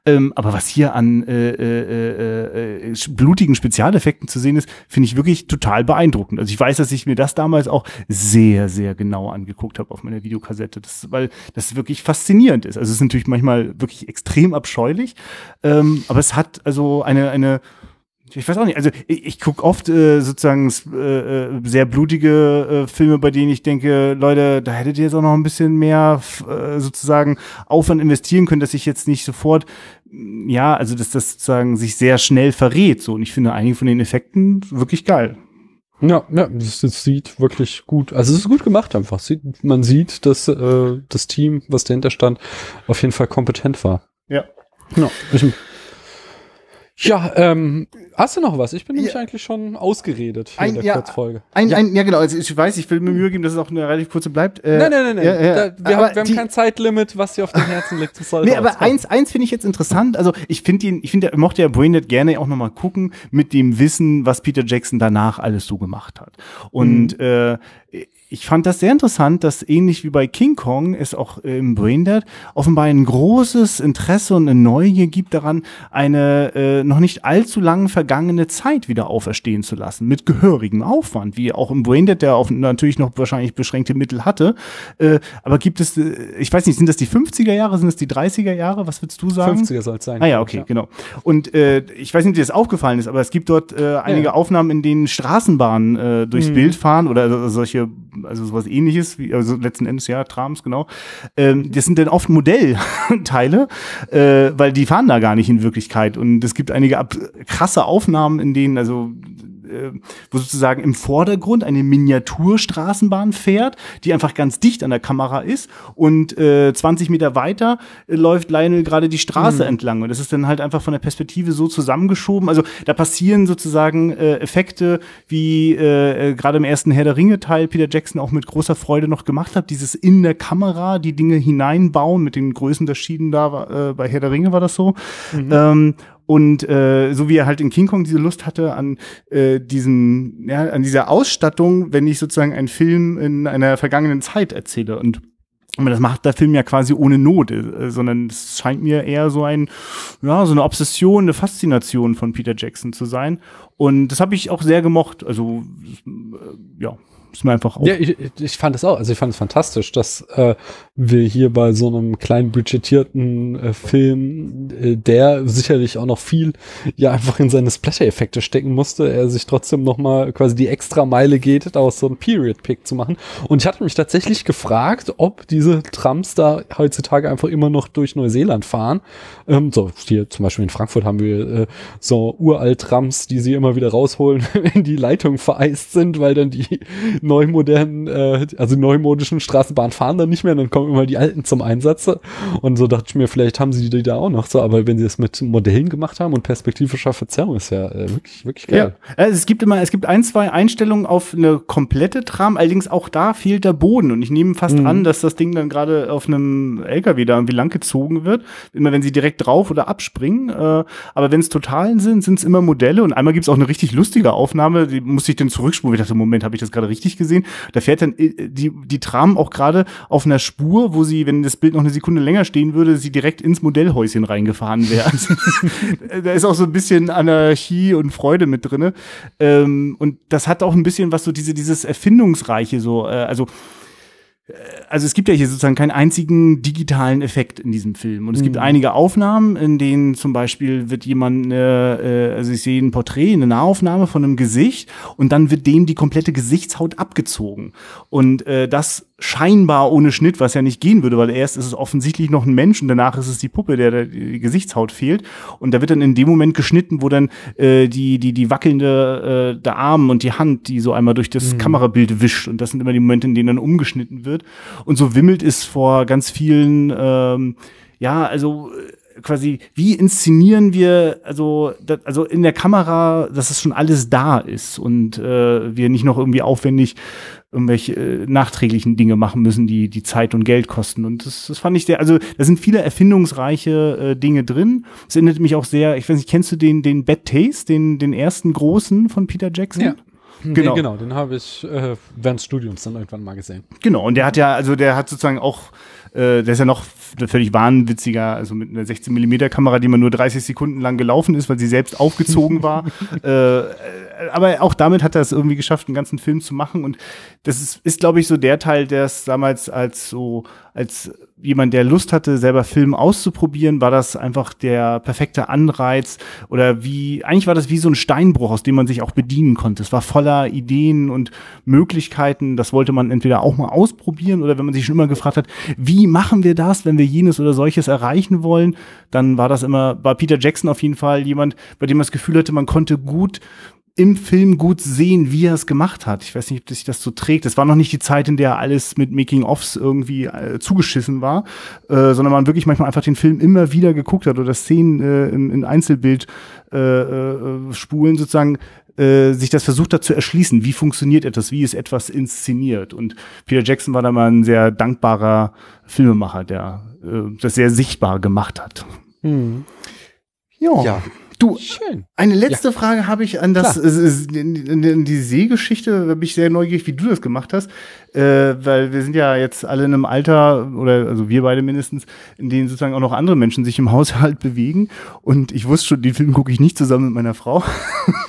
Ähm, aber was hier an äh, äh, äh, blutigen Spezialeffekten zu sehen ist, finde ich wirklich total beeindruckend. Also ich weiß, dass ich mir das damals auch sehr, sehr genau angeguckt habe auf meiner Videokassette, das, weil das wirklich faszinierend ist. Also es ist natürlich manchmal wirklich extrem abscheulich, ähm, aber es hat also eine, eine ich weiß auch nicht. Also ich, ich gucke oft äh, sozusagen äh, äh, sehr blutige äh, Filme, bei denen ich denke, Leute, da hättet ihr jetzt auch noch ein bisschen mehr äh, sozusagen Aufwand investieren können, dass ich jetzt nicht sofort, ja, also dass das sozusagen sich sehr schnell verrät. So und ich finde einige von den Effekten wirklich geil. Ja, ja, das, das sieht wirklich gut. Also es ist gut gemacht einfach. Sieht, man sieht, dass äh, das Team, was dahinter stand, auf jeden Fall kompetent war. Ja. Ja, ich, ja, ähm, hast du noch was? Ich bin nämlich eigentlich schon ausgeredet in der ja, Kurzfolge. Ein, ja. Ein, ja, genau. Also ich weiß, ich will mir Mühe geben, dass es auch eine relativ kurze bleibt. Äh, nein, nein, nein, nein. Ja, ja. Da, wir, haben, wir haben kein Zeitlimit, was dir auf dem Herzen liegt. Das nee, aber eins, eins finde ich jetzt interessant. Also ich finde ihn, ich finde, er mochte ja Braindead gerne auch nochmal gucken mit dem Wissen, was Peter Jackson danach alles so gemacht hat. Und mhm. äh, ich fand das sehr interessant, dass ähnlich wie bei King Kong es auch im Braindead offenbar ein großes Interesse und eine Neugier gibt daran, eine äh, noch nicht allzu lange ver vergangene Zeit wieder auferstehen zu lassen, mit gehörigem Aufwand, wie auch im Braindead, der auf natürlich noch wahrscheinlich beschränkte Mittel hatte. Äh, aber gibt es, äh, ich weiß nicht, sind das die 50er Jahre, sind das die 30er Jahre? Was würdest du sagen? 50er soll es sein. Ah ja, okay, ja. genau. Und äh, ich weiß nicht, dir das aufgefallen ist, aber es gibt dort äh, einige ja. Aufnahmen, in denen Straßenbahnen äh, durchs mhm. Bild fahren oder solche, also sowas ähnliches, wie, also letzten Endes ja, Trams, genau. Ähm, das sind dann oft Modellteile, äh, weil die fahren da gar nicht in Wirklichkeit. Und es gibt einige krasse Aufnahmen, in denen, also äh, wo sozusagen im Vordergrund eine Miniaturstraßenbahn fährt, die einfach ganz dicht an der Kamera ist und äh, 20 Meter weiter äh, läuft Lionel gerade die Straße mhm. entlang und das ist dann halt einfach von der Perspektive so zusammengeschoben. Also da passieren sozusagen äh, Effekte, wie äh, äh, gerade im ersten Herr der Ringe Teil Peter Jackson auch mit großer Freude noch gemacht hat, dieses in der Kamera die Dinge hineinbauen mit den Größenunterschieden da äh, bei Herr der Ringe war das so. Mhm. Ähm, und äh, so wie er halt in King Kong diese Lust hatte an äh, diesen, ja, an dieser Ausstattung, wenn ich sozusagen einen Film in einer vergangenen Zeit erzähle. Und aber das macht der Film ja quasi ohne Not, äh, sondern es scheint mir eher so ein, ja, so eine Obsession, eine Faszination von Peter Jackson zu sein. Und das habe ich auch sehr gemocht. Also, äh, ja, ist mir einfach auch. Ja, ich, ich fand es auch. Also ich fand es fantastisch, dass äh, wir hier bei so einem kleinen budgetierten äh, Film, äh, der sicherlich auch noch viel ja einfach in seine Splatter-Effekte stecken musste, er sich trotzdem noch mal quasi die extra Meile geht, daraus so ein Period-Pick zu machen. Und ich hatte mich tatsächlich gefragt, ob diese Trams da heutzutage einfach immer noch durch Neuseeland fahren. Ähm, so hier zum Beispiel in Frankfurt haben wir äh, so uralt Trams, die sie immer wieder rausholen, wenn die Leitungen vereist sind, weil dann die neumodernen, äh, also neumodischen Straßenbahnen fahren dann nicht mehr, dann kommen immer die alten zum Einsatz. Und so dachte ich mir, vielleicht haben sie die da auch noch so, aber wenn sie das mit Modellen gemacht haben und perspektivischer Verzerrung, ist ja äh, wirklich, wirklich geil. Ja. Also es gibt immer, es gibt ein, zwei Einstellungen auf eine komplette Tram, allerdings auch da fehlt der Boden und ich nehme fast mhm. an, dass das Ding dann gerade auf einem LKW da irgendwie langgezogen wird, immer wenn sie direkt drauf oder abspringen. Äh, aber wenn es Totalen sind, sind es immer Modelle und einmal gibt es auch eine richtig lustige Aufnahme, die musste ich dann zurückspulen. Ich dachte, Moment, habe ich das gerade richtig gesehen. Da fährt dann äh, die, die Tram auch gerade auf einer Spur, wo sie, wenn das Bild noch eine Sekunde länger stehen würde, sie direkt ins Modellhäuschen reingefahren wäre. Also, da ist auch so ein bisschen Anarchie und Freude mit drinne. Ähm, und das hat auch ein bisschen was so diese, dieses Erfindungsreiche so, äh, also also es gibt ja hier sozusagen keinen einzigen digitalen Effekt in diesem Film. Und es mhm. gibt einige Aufnahmen, in denen zum Beispiel wird jemand, äh, also ich sehe ein Porträt, eine Nahaufnahme von einem Gesicht und dann wird dem die komplette Gesichtshaut abgezogen. Und äh, das scheinbar ohne Schnitt, was ja nicht gehen würde, weil erst ist es offensichtlich noch ein Mensch und danach ist es die Puppe, der, der die Gesichtshaut fehlt. Und da wird dann in dem Moment geschnitten, wo dann äh, die, die, die wackelnde äh, der Arm und die Hand, die so einmal durch das mhm. Kamerabild wischt. Und das sind immer die Momente, in denen dann umgeschnitten wird. Und so wimmelt es vor ganz vielen, ähm, ja, also äh, quasi, wie inszenieren wir, also, das, also in der Kamera, dass es schon alles da ist und äh, wir nicht noch irgendwie aufwendig irgendwelche äh, nachträglichen Dinge machen müssen, die die Zeit und Geld kosten. Und das, das fand ich sehr, also da sind viele erfindungsreiche äh, Dinge drin. Es erinnert mich auch sehr, ich weiß nicht, kennst du den, den Bad Taste, den, den ersten großen von Peter Jackson? Ja. Genau, nee, genau den habe ich äh, während des Studiums dann irgendwann mal gesehen. Genau, und der hat ja, also der hat sozusagen auch äh, der ist ja noch völlig wahnwitziger, also mit einer 16 mm Kamera, die man nur 30 Sekunden lang gelaufen ist, weil sie selbst aufgezogen war. äh, aber auch damit hat er es irgendwie geschafft, einen ganzen Film zu machen. Und das ist, ist glaube ich, so der Teil, der es damals als so, als jemand, der Lust hatte, selber Film auszuprobieren, war das einfach der perfekte Anreiz oder wie, eigentlich war das wie so ein Steinbruch, aus dem man sich auch bedienen konnte. Es war voller Ideen und Möglichkeiten. Das wollte man entweder auch mal ausprobieren oder wenn man sich schon immer gefragt hat, wie machen wir das, wenn wir jenes oder solches erreichen wollen, dann war das immer, war Peter Jackson auf jeden Fall jemand, bei dem man das Gefühl hatte, man konnte gut im Film gut sehen, wie er es gemacht hat. Ich weiß nicht, ob sich das so trägt. Es war noch nicht die Zeit, in der alles mit Making-ofs irgendwie äh, zugeschissen war, äh, sondern man wirklich manchmal einfach den Film immer wieder geguckt hat oder Szenen äh, in, in Einzelbild äh, äh, Spulen sozusagen äh, sich das versucht hat zu erschließen. Wie funktioniert etwas? Wie ist etwas inszeniert? Und Peter Jackson war da mal ein sehr dankbarer Filmemacher, der äh, das sehr sichtbar gemacht hat. Hm. Ja. ja. Du, Schön. eine letzte ja. Frage habe ich an das, in, die Seegeschichte, da bin ich sehr neugierig, wie du das gemacht hast, äh, weil wir sind ja jetzt alle in einem Alter, oder also wir beide mindestens, in denen sozusagen auch noch andere Menschen sich im Haushalt bewegen und ich wusste schon, den Film gucke ich nicht zusammen mit meiner Frau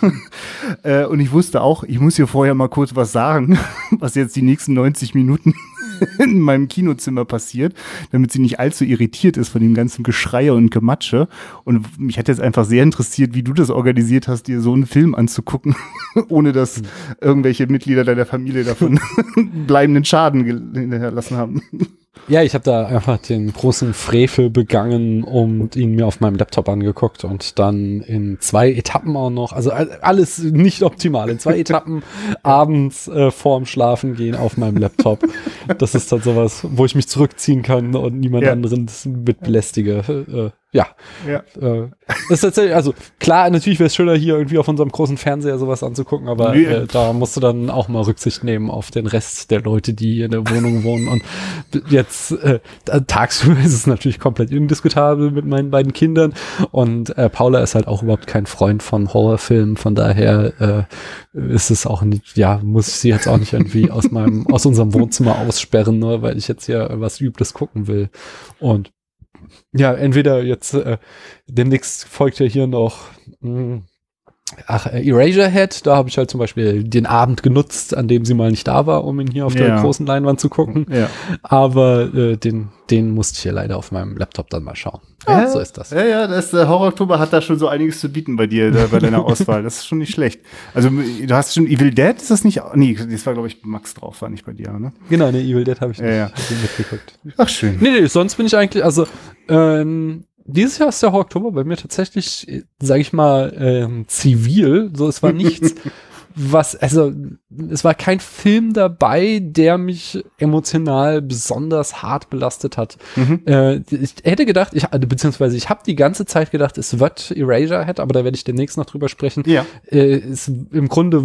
äh, und ich wusste auch, ich muss hier vorher mal kurz was sagen, was jetzt die nächsten 90 Minuten in meinem Kinozimmer passiert, damit sie nicht allzu irritiert ist von dem ganzen Geschreie und Gematsche. Und mich hat jetzt einfach sehr interessiert, wie du das organisiert hast, dir so einen Film anzugucken, ohne dass irgendwelche Mitglieder deiner Familie davon bleibenden Schaden hinterlassen haben. Ja, ich habe da einfach den großen Frevel begangen und ihn mir auf meinem Laptop angeguckt und dann in zwei Etappen auch noch, also alles nicht optimal, in zwei Etappen abends äh, vorm Schlafen gehen auf meinem Laptop. Das ist dann sowas, wo ich mich zurückziehen kann und niemand ja. anderen mit belästige. Äh, ja. ja. Äh, das ist tatsächlich, also klar, natürlich wäre es schöner, hier irgendwie auf unserem großen Fernseher sowas anzugucken, aber äh, da musst du dann auch mal Rücksicht nehmen auf den Rest der Leute, die in der Wohnung wohnen. Und jetzt äh, tagsüber ist es natürlich komplett indiskutabel mit meinen beiden Kindern. Und äh, Paula ist halt auch überhaupt kein Freund von Horrorfilmen, von daher äh, ist es auch nicht, ja, muss ich sie jetzt auch nicht irgendwie aus meinem, aus unserem Wohnzimmer aussperren, nur weil ich jetzt hier was Übles gucken will. Und ja, entweder jetzt äh, demnächst folgt ja hier noch mh, hm, Ach, äh, Eraserhead, da habe ich halt zum Beispiel den Abend genutzt, an dem sie mal nicht da war, um ihn hier auf ja. der großen Leinwand zu gucken. Ja. Aber äh, den, den musste ich hier leider auf meinem Laptop dann mal schauen. Ja, ja so ist das. Ja, ja, das äh, Horror Oktober hat da schon so einiges zu bieten bei dir, da, bei deiner Auswahl. Das ist schon nicht schlecht. Also du hast schon Evil Dead, ist das nicht? Nee, das war glaube ich Max drauf, war nicht bei dir, ne? Genau, ne, Evil Dead habe ich nicht ja, ja. mitgeguckt. Ach schön. Nee, nee, sonst bin ich eigentlich, also ähm, dieses Jahr ist der Oktober bei mir tatsächlich, sage ich mal, ähm, zivil. So, es war nichts, was, also es war kein Film dabei, der mich emotional besonders hart belastet hat. Mhm. Äh, ich hätte gedacht, ich, also, beziehungsweise ich habe die ganze Zeit gedacht, es wird Eraserhead, aber da werde ich demnächst noch drüber sprechen. Ja. Äh, es, Im Grunde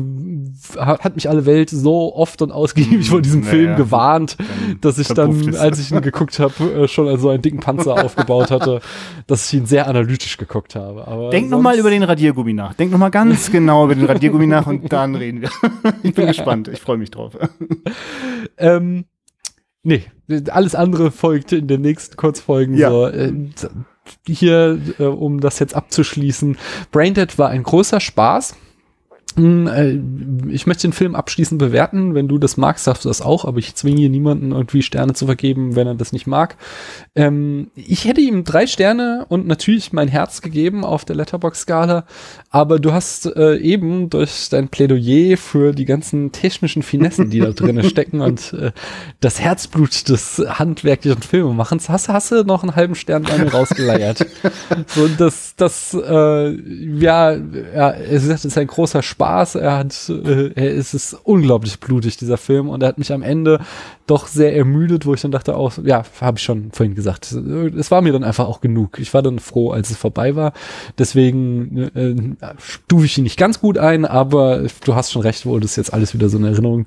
hat, mich alle Welt so oft und ausgiebig vor diesem naja, Film gewarnt, dass ich dann, als ich ihn geguckt habe, äh, schon also einen dicken Panzer aufgebaut hatte, dass ich ihn sehr analytisch geguckt habe. Aber Denk nochmal über den Radiergummi nach. Denk nochmal ganz genau über den Radiergummi nach und dann reden wir. ich bin gespannt. Ich freue mich drauf. ähm, nee, alles andere folgt in den nächsten Kurzfolgen. Ja. So, äh, hier, äh, um das jetzt abzuschließen, Braindead war ein großer Spaß. Äh, ich möchte den Film abschließend bewerten. Wenn du das magst, darfst du das auch, aber ich zwinge hier niemanden irgendwie Sterne zu vergeben, wenn er das nicht mag. Ähm, ich hätte ihm drei Sterne und natürlich mein Herz gegeben auf der Letterbox-Skala, aber du hast äh, eben durch dein Plädoyer für die ganzen technischen Finessen, die da drin stecken und äh, das Herzblut des handwerklichen Filmemachens, hast, hast du noch einen halben Stern bei mir rausgeleiert. so, das, das, äh, ja, ja, es ist ein großer Spaß Spaß. Er hat, äh, er ist es unglaublich blutig, dieser Film. Und er hat mich am Ende doch sehr ermüdet, wo ich dann dachte auch, ja, habe ich schon vorhin gesagt. Es war mir dann einfach auch genug. Ich war dann froh, als es vorbei war. Deswegen äh, stufe ich ihn nicht ganz gut ein, aber du hast schon recht, wo du das jetzt alles wieder so in Erinnerung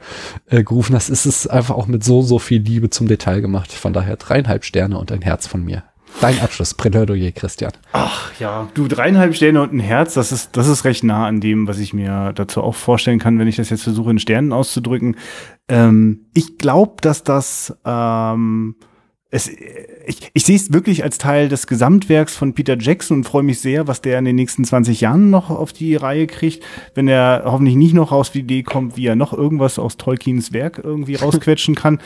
äh, gerufen hast. Es ist einfach auch mit so, so viel Liebe zum Detail gemacht. Von daher dreieinhalb Sterne und ein Herz von mir. Dein Abschluss, Plädoyer, Christian. Ach ja, du dreieinhalb Sterne und ein Herz, das ist, das ist recht nah an dem, was ich mir dazu auch vorstellen kann, wenn ich das jetzt versuche, in Sternen auszudrücken. Ähm, ich glaube, dass das ähm, es, ich, ich sehe es wirklich als Teil des Gesamtwerks von Peter Jackson und freue mich sehr, was der in den nächsten 20 Jahren noch auf die Reihe kriegt, wenn er hoffentlich nicht noch auf die Idee kommt, wie er noch irgendwas aus Tolkiens Werk irgendwie rausquetschen kann.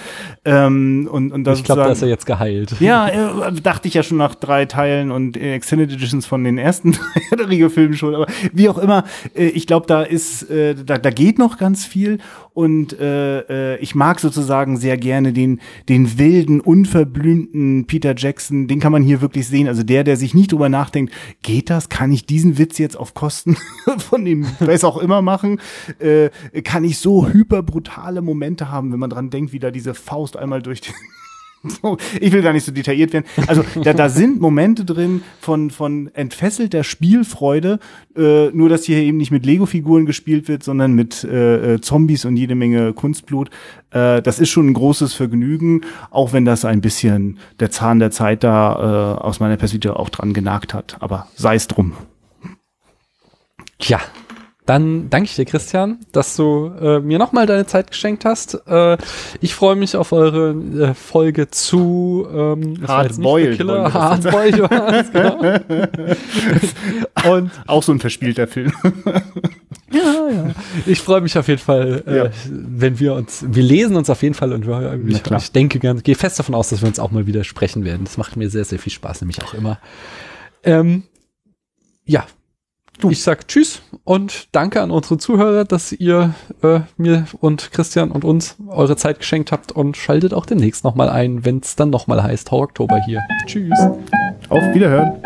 ähm, und, und das ich glaube, da ist er jetzt geheilt. Ja, äh, dachte ich ja schon nach drei Teilen und Extended Editions von den ersten Filmen schon, aber wie auch immer, äh, ich glaube, da ist, äh, da, da geht noch ganz viel und äh, äh, ich mag sozusagen sehr gerne den, den wilden, unverblümten Peter Jackson, den kann man hier wirklich sehen. Also der, der sich nicht drüber nachdenkt, geht das? Kann ich diesen Witz jetzt auf Kosten von dem, weiß auch immer machen? Äh, kann ich so hyperbrutale Momente haben, wenn man dran denkt, wie da diese Faust einmal durch den ich will gar nicht so detailliert werden. Also da, da sind Momente drin von, von entfesselter Spielfreude, äh, nur dass hier eben nicht mit Lego-Figuren gespielt wird, sondern mit äh, äh, Zombies und jede Menge Kunstblut. Äh, das ist schon ein großes Vergnügen, auch wenn das ein bisschen der Zahn der Zeit da äh, aus meiner Perspektive auch dran genagt hat. Aber sei es drum. Ja, dann danke ich dir, Christian, dass du äh, mir nochmal deine Zeit geschenkt hast. Äh, ich freue mich auf eure äh, Folge zu ähm, Hardboiled. Killer Hardboiled genau. Und auch so ein verspielter Film. ja, ja. Ich freue mich auf jeden Fall, äh, ja. wenn wir uns, wir lesen uns auf jeden Fall und wir, ich, ich denke, gehe fest davon aus, dass wir uns auch mal wieder sprechen werden. Das macht mir sehr, sehr viel Spaß, nämlich auch immer. Ähm, ja, Du. Ich sag Tschüss und danke an unsere Zuhörer, dass ihr äh, mir und Christian und uns eure Zeit geschenkt habt und schaltet auch demnächst nochmal ein, wenn es dann nochmal heißt Hau Oktober hier. Tschüss. Auf Wiederhören.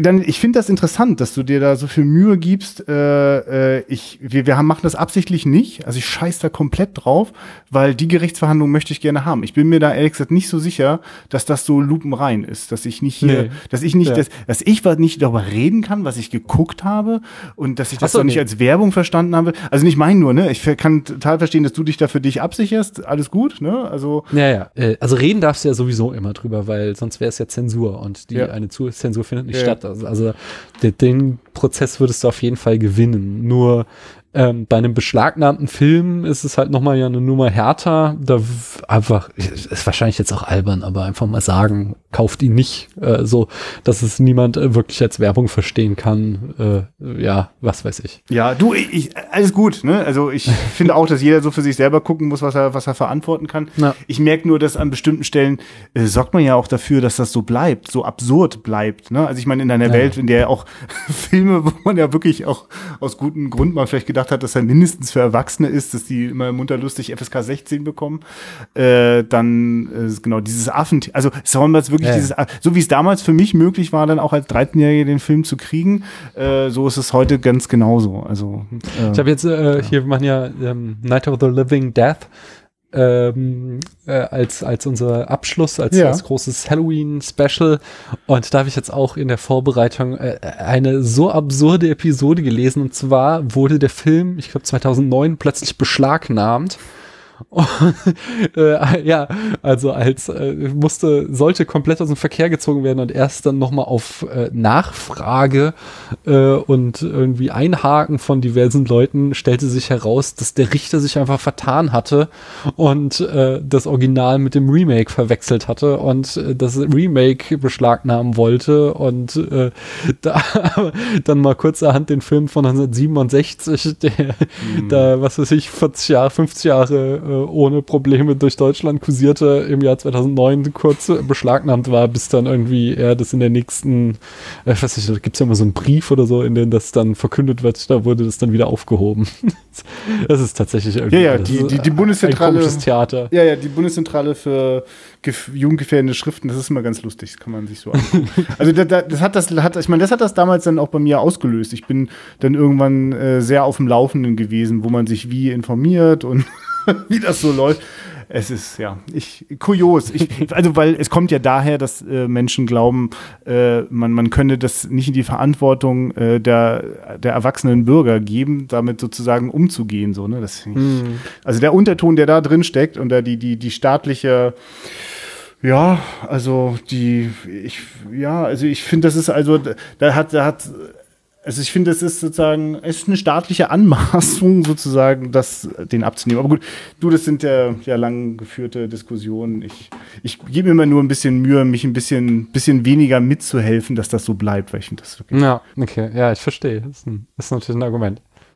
Dann, ich finde das interessant, dass du dir da so viel Mühe gibst. Äh, äh, ich, wir, wir haben, machen das absichtlich nicht. Also ich scheiß da komplett drauf, weil die Gerichtsverhandlung möchte ich gerne haben. Ich bin mir da ehrlich gesagt nicht so sicher, dass das so lupenrein ist, dass ich nicht hier, nee. dass ich nicht, ja. dass, dass ich was nicht darüber reden kann, was ich geguckt habe und dass ich das so, doch nicht nee. als Werbung verstanden habe. Also nicht mein nur, ne? Ich kann total verstehen, dass du dich da für dich absicherst. Alles gut, ne? Also. Ja, ja. Äh, also reden darfst du ja sowieso immer drüber, weil sonst wäre es ja Zensur und die ja. eine Zensur findet nicht statt. Also, also den Prozess würdest du auf jeden Fall gewinnen. Nur ähm, bei einem beschlagnahmten Film ist es halt nochmal ja eine Nummer härter. Da einfach, ist wahrscheinlich jetzt auch albern, aber einfach mal sagen, kauft ihn nicht, äh, so, dass es niemand äh, wirklich als Werbung verstehen kann. Äh, ja, was weiß ich. Ja, du, ich, alles gut, ne? Also ich finde auch, dass jeder so für sich selber gucken muss, was er, was er verantworten kann. Ja. Ich merke nur, dass an bestimmten Stellen äh, sorgt man ja auch dafür, dass das so bleibt, so absurd bleibt. Ne? Also ich meine, in einer ja. Welt, in der auch Filme, wo man ja wirklich auch aus gutem Grund mal vielleicht gedacht gedacht hat, dass er mindestens für Erwachsene ist, dass die immer munterlustig FSK 16 bekommen, äh, dann äh, genau dieses Affen, also jetzt wirklich ja. dieses, so wie es damals für mich möglich war, dann auch als 13-Jährige den Film zu kriegen, äh, so ist es heute ganz genauso. Also äh, ich habe jetzt äh, hier wir machen ja ähm, Night of the Living Death ähm, äh, als, als unser Abschluss, als, ja. als großes Halloween-Special. Und da habe ich jetzt auch in der Vorbereitung äh, eine so absurde Episode gelesen. Und zwar wurde der Film, ich glaube 2009, plötzlich beschlagnahmt. Und, äh, ja, also als äh, musste, sollte komplett aus dem Verkehr gezogen werden und erst dann nochmal auf äh, Nachfrage äh, und irgendwie Einhaken von diversen Leuten stellte sich heraus, dass der Richter sich einfach vertan hatte und äh, das Original mit dem Remake verwechselt hatte und äh, das Remake beschlagnahmen wollte und äh, da dann mal kurzerhand den Film von 1967, der mhm. da, was weiß ich, 40 Jahre, 50 Jahre ohne Probleme durch Deutschland kursierte, im Jahr 2009 kurz beschlagnahmt war, bis dann irgendwie er das in der nächsten, äh, weiß nicht, da gibt es ja immer so einen Brief oder so, in dem das dann verkündet wird, da wurde das dann wieder aufgehoben. das ist tatsächlich irgendwie ja, ja, die, die, die Bundeszentrale, ein Theater. Ja, ja, die Bundeszentrale für jugendgefährdende Schriften, das ist immer ganz lustig, das kann man sich so angucken. also das, das, hat das, hat, ich meine, das hat das damals dann auch bei mir ausgelöst. Ich bin dann irgendwann äh, sehr auf dem Laufenden gewesen, wo man sich wie informiert und wie das so läuft. Es ist ja, ich kurios. Ich, also weil es kommt ja daher, dass äh, Menschen glauben, äh, man man könne das nicht in die Verantwortung äh, der der erwachsenen Bürger geben, damit sozusagen umzugehen so. Ne, das ich, hm. also der Unterton, der da drin steckt und da die die die staatliche ja, also die, ich, ja, also ich finde, das ist also, da hat, da hat also ich finde, es ist sozusagen, es ist eine staatliche Anmaßung sozusagen, das den abzunehmen. Aber gut, du, das sind ja, ja lang geführte Diskussionen. Ich, ich gebe mir immer nur ein bisschen Mühe, mich ein bisschen, bisschen weniger mitzuhelfen, dass das so bleibt, weil ich finde das wirklich. Ja, okay, ja, ich verstehe. Ist, ein, das ist natürlich ein Argument.